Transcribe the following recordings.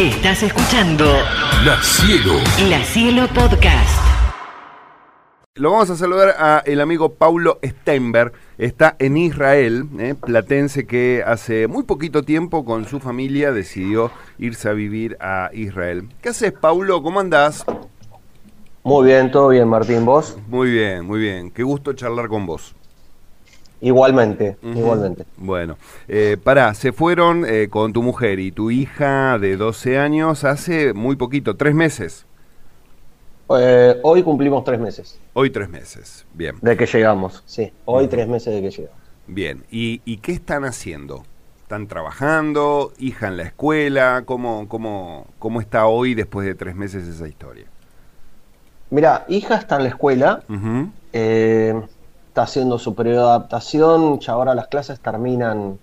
Estás escuchando La Cielo. La Cielo Podcast. Lo vamos a saludar a el amigo Paulo Steinberg. Está en Israel, eh, platense que hace muy poquito tiempo con su familia decidió irse a vivir a Israel. ¿Qué haces, Paulo? ¿Cómo andás? Muy bien, todo bien, Martín. ¿Vos? Muy bien, muy bien. Qué gusto charlar con vos. Igualmente, igualmente. Bueno, eh, pará, se fueron eh, con tu mujer y tu hija de 12 años hace muy poquito, tres meses. Eh, hoy cumplimos tres meses Hoy tres meses. Bien, de que llegamos. Sí, hoy tres meses de que llegamos. bien. ¿Y, y qué están haciendo? ¿Están trabajando? ¿Hija en la escuela? ¿Cómo, cómo, ¿Cómo está hoy después de tres meses esa historia? Mira, hija está en la escuela, eh, está haciendo su periodo de adaptación, ya ahora las clases terminan,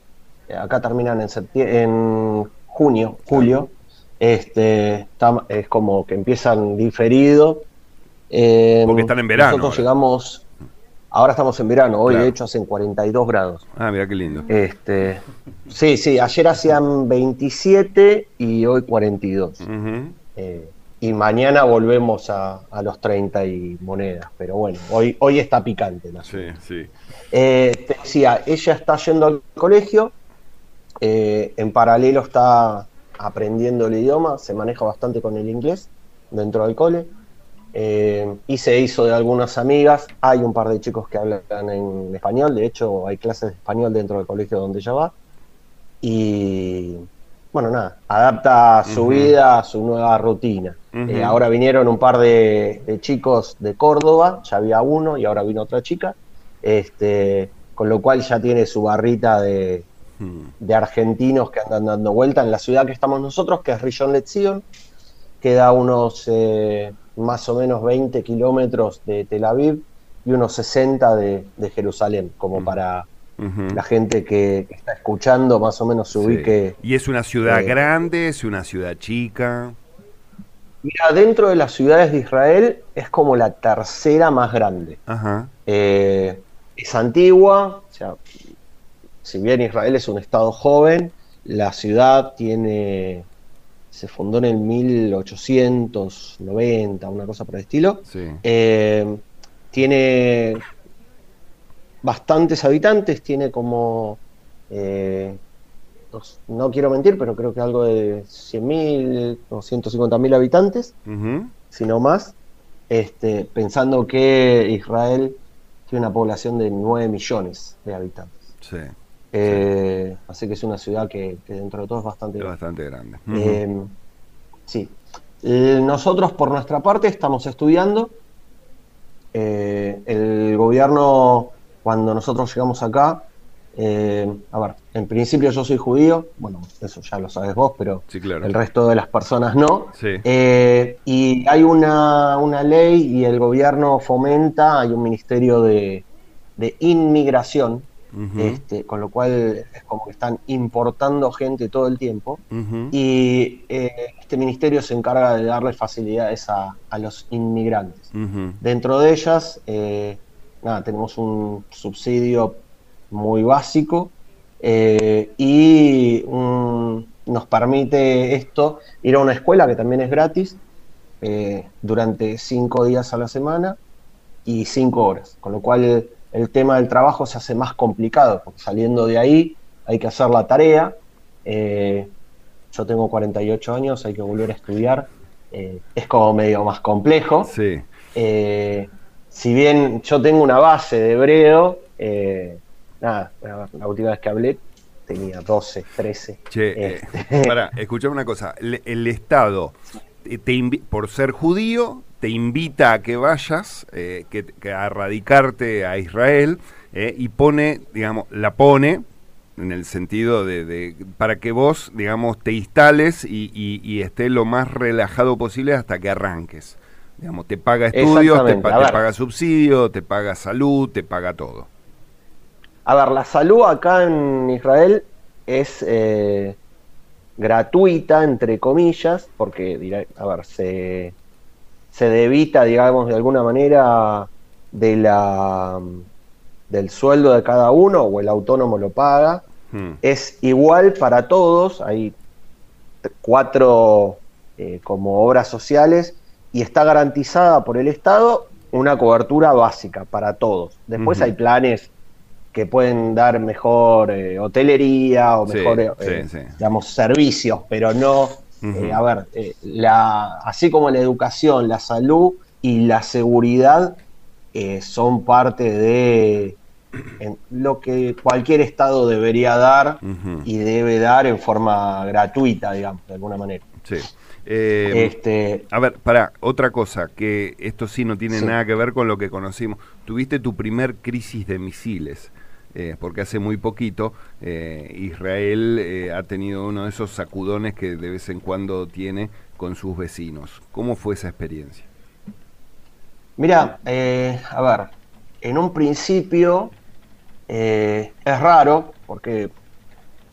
eh, acá terminan en, en junio, julio. Este, está- es como que empiezan diferido. Eh, Porque están en verano Nosotros ahora. llegamos, ahora estamos en verano, hoy Claro. de hecho hacen 42 grados. Ah, mira qué lindo. Este, sí, sí, ayer hacían 27 y hoy 42. Ujú, Eh, y mañana volvemos a, a los 30 y monedas. Pero bueno, hoy, hoy está picante. Sí, sí. Eh, te decía, ella está yendo al colegio, eh, en paralelo está aprendiendo el idioma, se maneja bastante con el inglés dentro del cole. eh, y se hizo de algunas amigas. Hay un par de chicos que hablan en español, de hecho hay clases de español dentro del colegio donde ella va. Y bueno, nada, adapta su vida a su nueva rutina. Eh, ahora vinieron un par de, de chicos de Córdoba, ya había uno y ahora vino otra chica, este, con lo cual ya tiene su barrita de, Mm, de argentinos que andan dando vuelta en la ciudad que estamos nosotros, que es Rishon LeZion, queda unos eh, más o menos 20 kilómetros de Tel Aviv y unos 60 de, de Jerusalén, como para ujú. la gente que, está escuchando más o menos se Sí. ubique. ¿Y es una ciudad eh, grande? ¿Es una ciudad chica? Mira, dentro de las ciudades de Israel es como la tercera más grande. Ajá. Eh, es antigua, o sea, si bien Israel es un estado joven, la ciudad tiene, se fundó en el 1890, una cosa por el estilo. Sí. Eh, tiene bastantes habitantes, tiene como, eh, no, no quiero mentir, pero creo que algo de 100.000 o 150.000 habitantes Ujú. sino más, este, pensando que Israel tiene una población de 9 millones de habitantes. Sí. Eh, Así que es una ciudad que, que dentro de todo es bastante Es grande. bastante grande. Eh, sí. Eh, nosotros por nuestra parte estamos estudiando. Eh, el gobierno, cuando nosotros llegamos acá, eh, a ver, en principio yo soy judío, bueno, eso ya lo sabes vos, pero Sí, claro. el resto de las personas no. Sí. Eh, y hay una, una ley y el gobierno fomenta, hay un ministerio de, de inmigración, este, con lo cual es como que están importando gente todo el tiempo. Y eh, este ministerio se encarga de darle facilidades a, a los inmigrantes. Dentro de ellas, nada, tenemos un subsidio muy básico eh, y un- nos permite esto ir a una escuela que también es gratis eh, durante cinco días a la semana y cinco horas, con lo cual el, el tema del trabajo se hace más complicado, porque saliendo de ahí hay que hacer la tarea. eh, yo tengo 48 años, hay que volver a estudiar, es como medio más complejo. Sí. Si bien yo tengo una base de hebreo, eh, nada, la última vez que hablé tenía 12, 13. Che, eh, Este, pará, escuchame una cosa. El, el Estado, te, te invi- por ser judío, te invita a que vayas, eh, que, que a radicarte a Israel, eh, y pone, digamos, la pone en el sentido de, de- para que vos, digamos, te instales y, y, y estés lo más relajado posible hasta que arranques. Digamos, te paga estudios, te, te paga subsidio, te paga salud, te paga todo. A ver, la salud acá en Israel es eh, gratuita, entre comillas, porque, dirá- a ver, se, se debita, digamos, de alguna manera de la, del sueldo de cada uno, o el autónomo lo paga. Hmm. Es igual para todos, hay cuatro eh, como obras sociales y está garantizada por el Estado una cobertura básica para todos. Después hay planes que pueden dar mejor eh, hotelería o Sí, mejor, eh, sí, sí. digamos, servicios, pero no, eh, a ver, la, así como la educación, la salud y la seguridad son parte de en lo que cualquier Estado debería dar y debe dar en forma gratuita, digamos, de alguna manera. Sí. Eh, este, A ver, para otra cosa, que esto sí no tiene Sí. nada que ver con lo que conocimos. Tuviste tu primer crisis de misiles, eh, porque hace muy poquito eh, Israel eh, ha tenido uno de esos sacudones que de vez en cuando tiene con sus vecinos. ¿Cómo fue esa experiencia? Mira, a ver, en un principio es raro, porque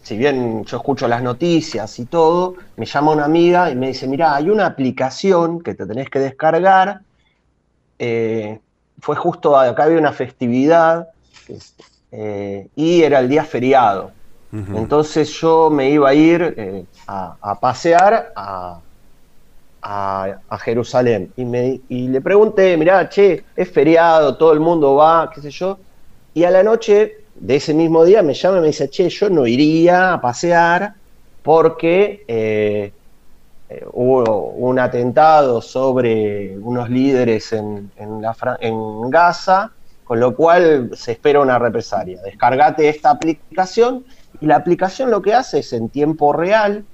si bien yo escucho las noticias y todo, me llama una amiga y me dice, mira, hay una aplicación que te tenés que descargar. fue justo acá había una festividad eh, y era el día feriado. Entonces yo me iba a ir eh, a, a pasear a, a- a Jerusalén y, me, y le pregunté, mirá, che, es feriado, todo el mundo va, qué sé yo. Y a la noche de ese mismo día me llama y me dice, che, yo no iría a pasear porque eh, hubo un atentado sobre unos líderes en, en la Fra- en Gaza, con lo cual se espera una represalia. Descargate esta aplicación y la aplicación lo que hace es en tiempo real,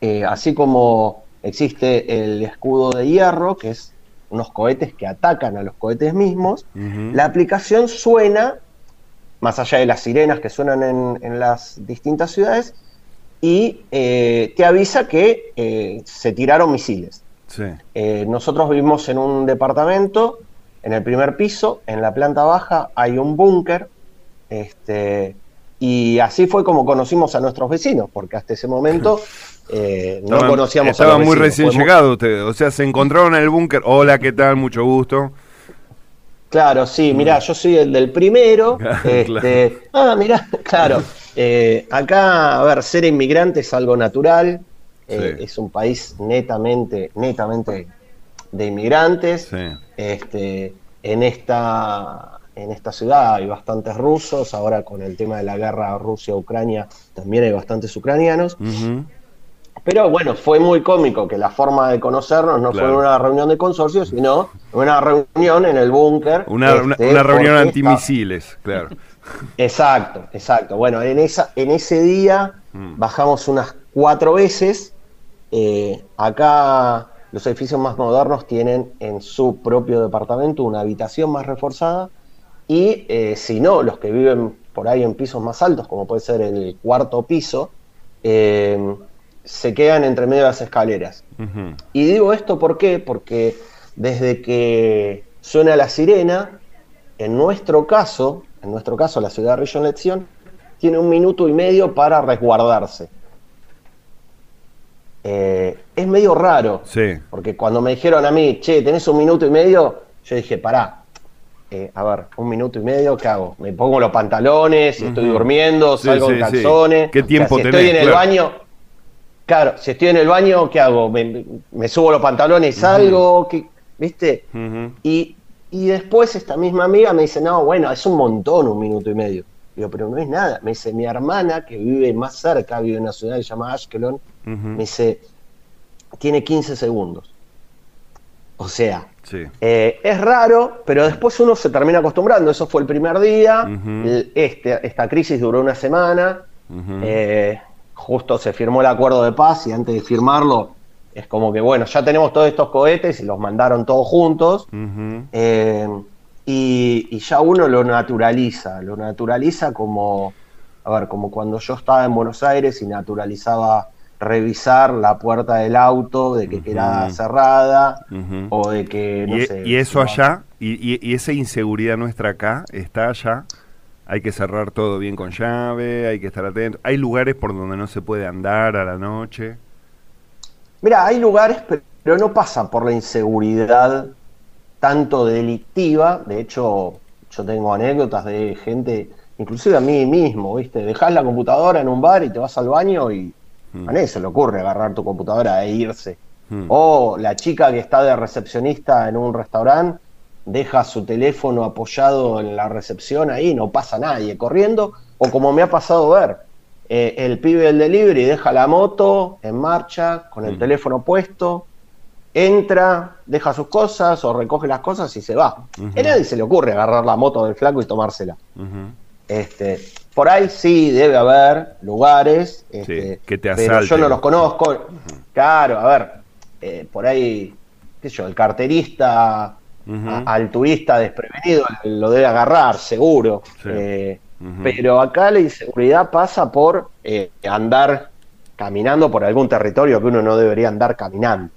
eh, así como existe el escudo de hierro, que es unos cohetes que atacan a los cohetes mismos, la aplicación suena, más allá de las sirenas que suenan en, en las distintas ciudades, y eh, te avisa que eh, se tiraron misiles. Sí. Eh, nosotros vivimos en un departamento, en el primer piso, en la planta baja hay un búnker, este, y así fue como conocimos a nuestros vecinos, porque hasta ese momento eh, no Estaban- conocíamos a Estaban los muy recién llegados ustedes. O sea, se encontraron en el búnker. Hola, ¿qué tal? Mucho gusto. Claro, sí, mirá, yo soy el del primero. Claro, este, Ah, mirá, claro. eh, acá, a ver, ser inmigrante es algo natural. eh, Sí. Es un país netamente, netamente de inmigrantes. Sí. Este, en esta, en esta ciudad hay bastantes rusos. Ahora con el tema de la guerra Rusia-Ucrania también hay bastantes ucranianos. Pero bueno, fue muy cómico que la forma de conocernos no Claro. fue en una reunión de consorcio, sino una reunión en el búnker. Una, este, una reunión antimisiles, claro. está- Exacto, exacto. Bueno, en, esa, en ese día Mm. bajamos unas cuatro veces. Eh, acá los edificios más modernos tienen en su propio departamento una habitación más reforzada. Y eh, si no, los que viven por ahí en pisos más altos, como puede ser el cuarto piso, eh, se quedan entre medio de las escaleras. Y digo esto ¿por qué? porque desde que suena la sirena, en nuestro caso, en nuestro caso la ciudad de Rillon Lección, tiene un minuto y medio para resguardarse. Eh, es medio raro, Sí. porque cuando me dijeron a mí, che, tenés un minuto y medio, yo dije, pará, eh, a ver, un minuto y medio, ¿qué hago? Me pongo los pantalones, estoy durmiendo, salgo sí, en calzones. ¿Qué tiempo si tenés? estoy en el Claro. baño, claro, si estoy en el baño, ¿qué hago? Me, me subo los pantalones y salgo, ¿qué- ¿viste? Y, y después esta misma amiga me dice, no, bueno, es un montón un minuto y medio. Digo, pero no es nada. Me dice, mi hermana, que vive más cerca, vive en una ciudad que se me dice, tiene 15 segundos. O sea, Sí. eh, es raro, pero después uno se termina acostumbrando. Eso fue el primer día. Este, esta crisis duró una semana. Eh, justo se firmó el acuerdo de paz y antes de firmarlo es como que, bueno, ya tenemos todos estos cohetes y los mandaron todos juntos. Eh, y, y ya uno lo naturaliza, lo naturaliza como, a ver, como cuando yo estaba en Buenos Aires y naturalizaba revisar la puerta del auto de que quedara Ujú. cerrada o de que, no y, sé, y eso allá, y, y- y esa inseguridad nuestra acá, está allá. Hay que cerrar todo bien con llave, hay que estar atento. Hay lugares por donde no se puede andar a la noche. Mira, hay lugares, pe- pero no pasa por la inseguridad tanto delictiva. De hecho, yo tengo anécdotas de gente, inclusive a mí mismo, ¿viste? Dejás la computadora en un bar y te vas al baño y Mm. A nadie se le ocurre agarrar tu computadora e irse. Mm. O la chica que está de recepcionista en un restaurante deja su teléfono apoyado en la recepción ahí, no pasa nadie corriendo. O como me ha pasado ver, eh, el pibe del delivery deja la moto en marcha con el Mm. teléfono puesto, entra, deja sus cosas o recoge las cosas y se va. A nadie se le ocurre agarrar la moto del flaco y tomársela. Este, por ahí sí debe haber lugares este, que te pero yo asalten. no los conozco. Claro, a ver, eh, por ahí, qué sé yo, el carterista a- al turista desprevenido lo debe agarrar, seguro. Sí. Eh. Pero acá la inseguridad pasa por eh, andar caminando por algún territorio que uno no debería andar caminando.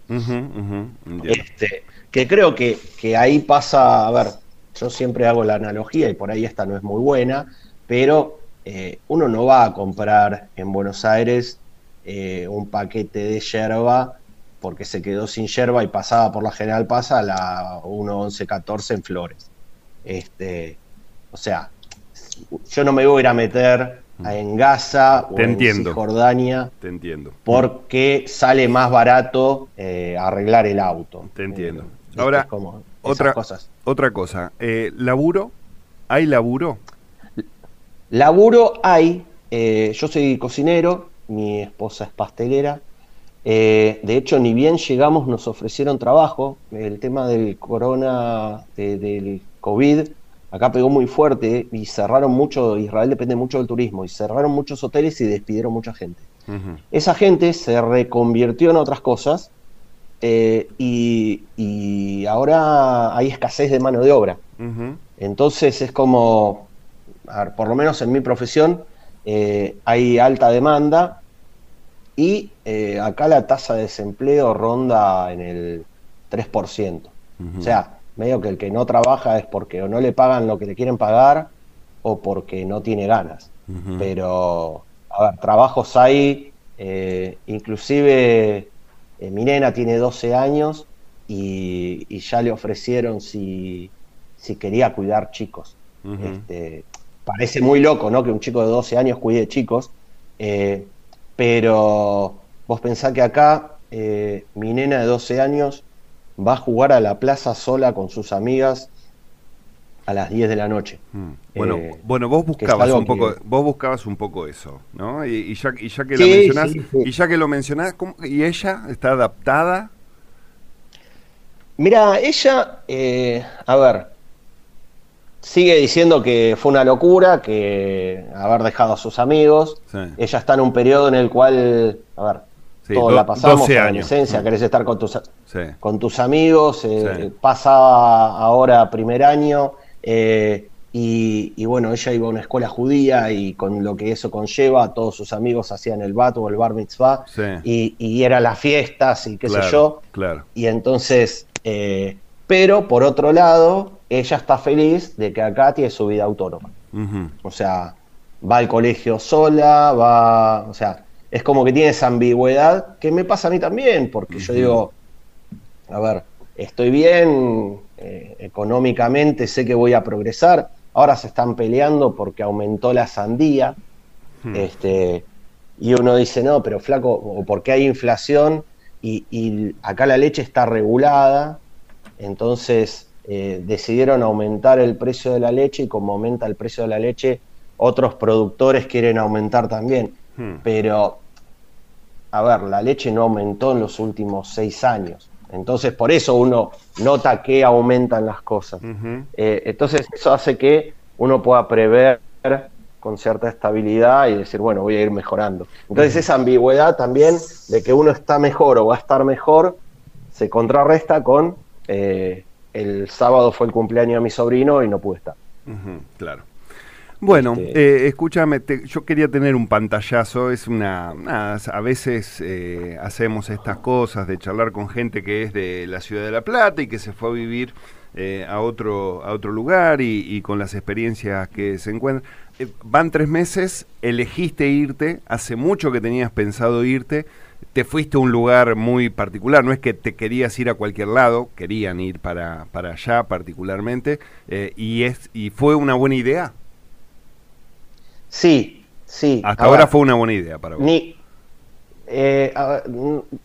Este, que creo que, que ahí pasa, a ver, yo siempre hago la analogía y por ahí esta no es muy buena, pero eh, uno no va a comprar en Buenos Aires eh, un paquete de yerba porque se quedó sin yerba y pasaba por la General Pasa a la 1.11.14 en Flores. Este, o sea, yo no me voy a ir a meter en Gaza o Te en entiendo. Cisjordania Te entiendo. porque sale más barato eh, arreglar el auto. Te entiendo. Ahora, como Otra, cosas. otra cosa, eh, ¿laburo? ¿Hay laburo? Laburo hay, eh, yo soy cocinero, mi esposa es pastelera. eh, de hecho, ni bien llegamos nos ofrecieron trabajo. El tema del corona, de- del COVID, acá pegó muy fuerte y cerraron mucho, Israel depende mucho del turismo, y cerraron muchos hoteles y despidieron mucha gente. Esa gente se reconvirtió en otras cosas eh, y, y ahora hay escasez de mano de obra. Entonces es como, a ver, por lo menos en mi profesión, eh, hay alta demanda y eh, acá la tasa de desempleo ronda en el 3%. Ujú. O sea, medio que el que no trabaja es porque o no le pagan lo que le quieren pagar o porque no tiene ganas. Pero, a ver, trabajos hay, eh, inclusive mi nena tiene 12 años y, y ya le ofrecieron si, si quería cuidar chicos. Este, parece muy loco, ¿no? Que un chico de 12 años cuide chicos, eh, pero vos pensás que acá eh, mi nena de 12 años va a jugar a la plaza sola con sus amigas a las 10 de la noche. Mm. Bueno, Eh, bueno, vos buscabas un poco, que- vos buscabas un poco eso, ¿no? Y, y ya, y ya que Sí, la mencionás, sí, sí. y ya que lo mencionás, ¿cómo- ¿y ella está adaptada? Mira, ella, eh, a ver, sigue diciendo que fue una locura, que haber dejado a sus amigos. Sí. Ella está en un periodo en el cual, a ver, Sí, todos do- la pasamos, 12 años. adolescencia, Mm. querés estar con tus, Sí. con tus amigos, eh, pasa ahora primer año, eh, y, y bueno, ella iba a una escuela judía y con lo que eso conlleva, todos sus amigos hacían el bat o el bar mitzvah, y, y eran las fiestas y qué claro, sé yo, Claro. y entonces, eh, pero por otro lado, ella está feliz de que acá tiene su vida autónoma. O sea, va al colegio sola, va, o sea, es como que tiene esa ambigüedad que me pasa a mí también, porque yo digo, a ver, estoy bien eh, económicamente, sé que voy a progresar, ahora se están peleando porque aumentó la sandía, Hmm. este, y uno dice, no, pero flaco, o porque hay inflación y, y acá la leche está regulada, entonces eh, decidieron aumentar el precio de la leche y como aumenta el precio de la leche, otros productores quieren aumentar también. Hmm. Pero, a ver, la leche no aumentó en los últimos seis años. Entonces, por eso uno nota que aumentan las cosas. Eh, entonces, eso hace que uno pueda prever con cierta estabilidad y decir, bueno, voy a ir mejorando. Entonces, esa ambigüedad también de que uno está mejor o va a estar mejor, se contrarresta con eh, el sábado fue el cumpleaños de mi sobrino y no pude estar. Claro. Bueno, Este- eh, escúchame, te- yo quería tener un pantallazo, es una, a veces eh, hacemos estas cosas de charlar con gente que es de la ciudad de La Plata y que se fue a vivir eh, a otro a otro lugar y, y con las experiencias que se encuentran. Eh, van tres meses, elegiste irte, hace mucho que tenías pensado irte, te fuiste a un lugar muy particular, no es que te querías ir a cualquier lado, querían ir para, para allá particularmente, eh, y, es, y fue una buena idea. Sí, sí. Hasta ahora fue una buena idea para vos. Ni, Eh, a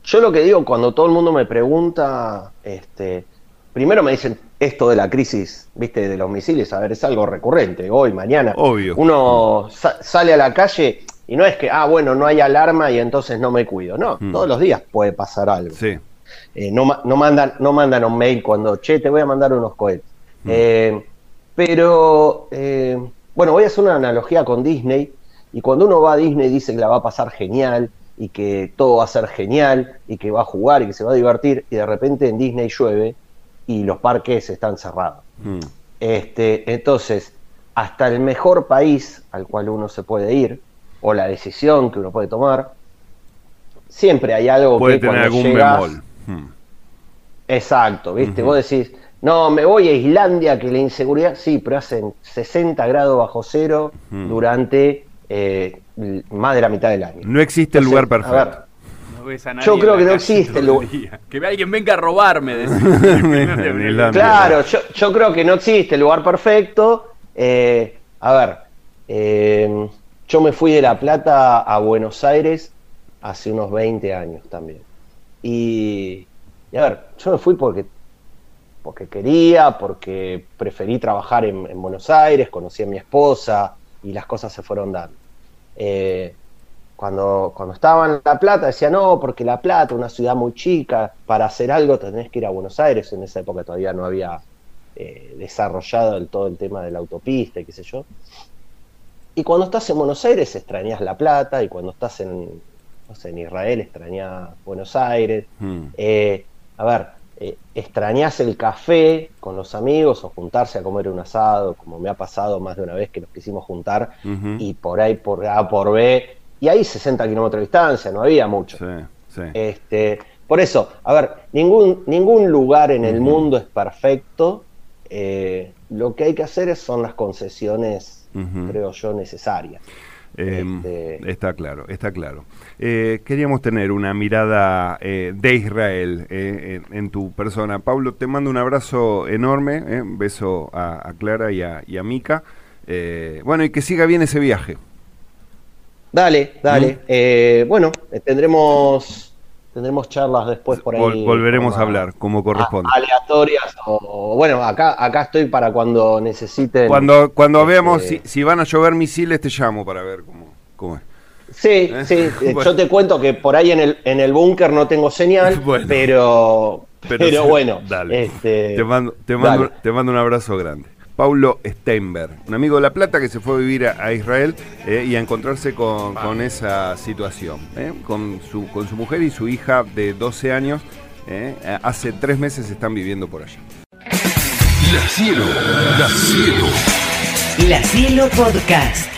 yo lo que digo cuando todo el mundo me pregunta, este, primero me dicen esto de la crisis, viste, de los misiles, a ver, es algo recurrente, hoy, mañana. Obvio. Uno sa- sale a la calle y no es que, ah, bueno, no hay alarma y entonces no me cuido. No, Mm. todos los días puede pasar algo. Sí. Eh, no, no, mandan, no mandan un mail cuando, che, te voy a mandar unos cohetes. Eh, pero, eh, bueno, voy a hacer una analogía con Disney. Y cuando uno va a Disney dice que la va a pasar genial y que todo va a ser genial y que va a jugar y que se va a divertir. Y de repente en Disney llueve y los parques están cerrados. Mm. Este, entonces, hasta el mejor país al cual uno se puede ir, o la decisión que uno puede tomar, siempre hay algo Puede que tener cuando algún llegas- bemol. Mm. Exacto, ¿viste? Vos decís, no, me voy a Islandia, que la inseguridad, sí, pero hacen 60 grados bajo cero Ujú. durante eh, más de la mitad del año. No existe el lugar a ver, perfecto. No ves a nadie Yo creo que no existe el lugar. día. Que alguien venga a robarme. En Islandia. Claro, yo, yo creo que no existe el lugar perfecto. Eh, a ver, eh, yo me fui de La Plata a Buenos Aires hace unos 20 años también. Y, a ver, yo me fui porque, porque quería, porque preferí trabajar en, en Buenos Aires, conocí a mi esposa y las cosas se fueron dando. Eh, cuando, cuando estaba en La Plata decía, no, porque La Plata, una ciudad muy chica, para hacer algo tenés que ir a Buenos Aires. En esa época todavía no había eh, desarrollado del todo el tema de la autopista y qué sé yo. Y cuando estás en Buenos Aires extrañas La Plata y cuando estás en, no sé, en Israel extrañas Buenos Aires. Mm. Eh, a ver, eh, extrañás el café con los amigos o juntarse a comer un asado, como me ha pasado más de una vez que nos quisimos juntar y por ahí, por A, por B, y ahí 60 kilómetros de distancia, no había mucho. Sí, sí. Este, por eso, a ver, ningún, ningún lugar en el mundo es perfecto. Eh, lo que hay que hacer es- son las concesiones, creo yo, necesarias. Eh, Este- Está claro, está claro. Eh, queríamos tener una mirada eh, de Israel en, en tu persona. Pablo, te mando un abrazo enorme, un beso a, a Clara y a, y a Mica. Bueno, y que siga bien ese viaje. Dale, dale. ¿Mm? Bueno, tendremos, tendremos charlas después por ahí. Vol- volveremos a hablar, como corresponde. aleatorias o, bueno, acá, acá estoy para cuando necesiten. Cuando, cuando este, veamos si, si van a llover misiles, te llamo para ver cómo, cómo es. Sí, ¿Eh? sí. eh, Bueno. Yo te cuento que por ahí en el, en el búnker no tengo señal, Bueno. pero, pero, bueno. dale. este, te, mando, te, mando, dale. te mando un abrazo grande. Paulo Steinberg, un amigo de La Plata que se fue a vivir a, a Israel eh, y a encontrarse con, con esa situación, eh, con, su, con su mujer y su hija de 12 años. eh, hace tres meses están viviendo por allá. La cielo, la cielo. La Cielo Podcast.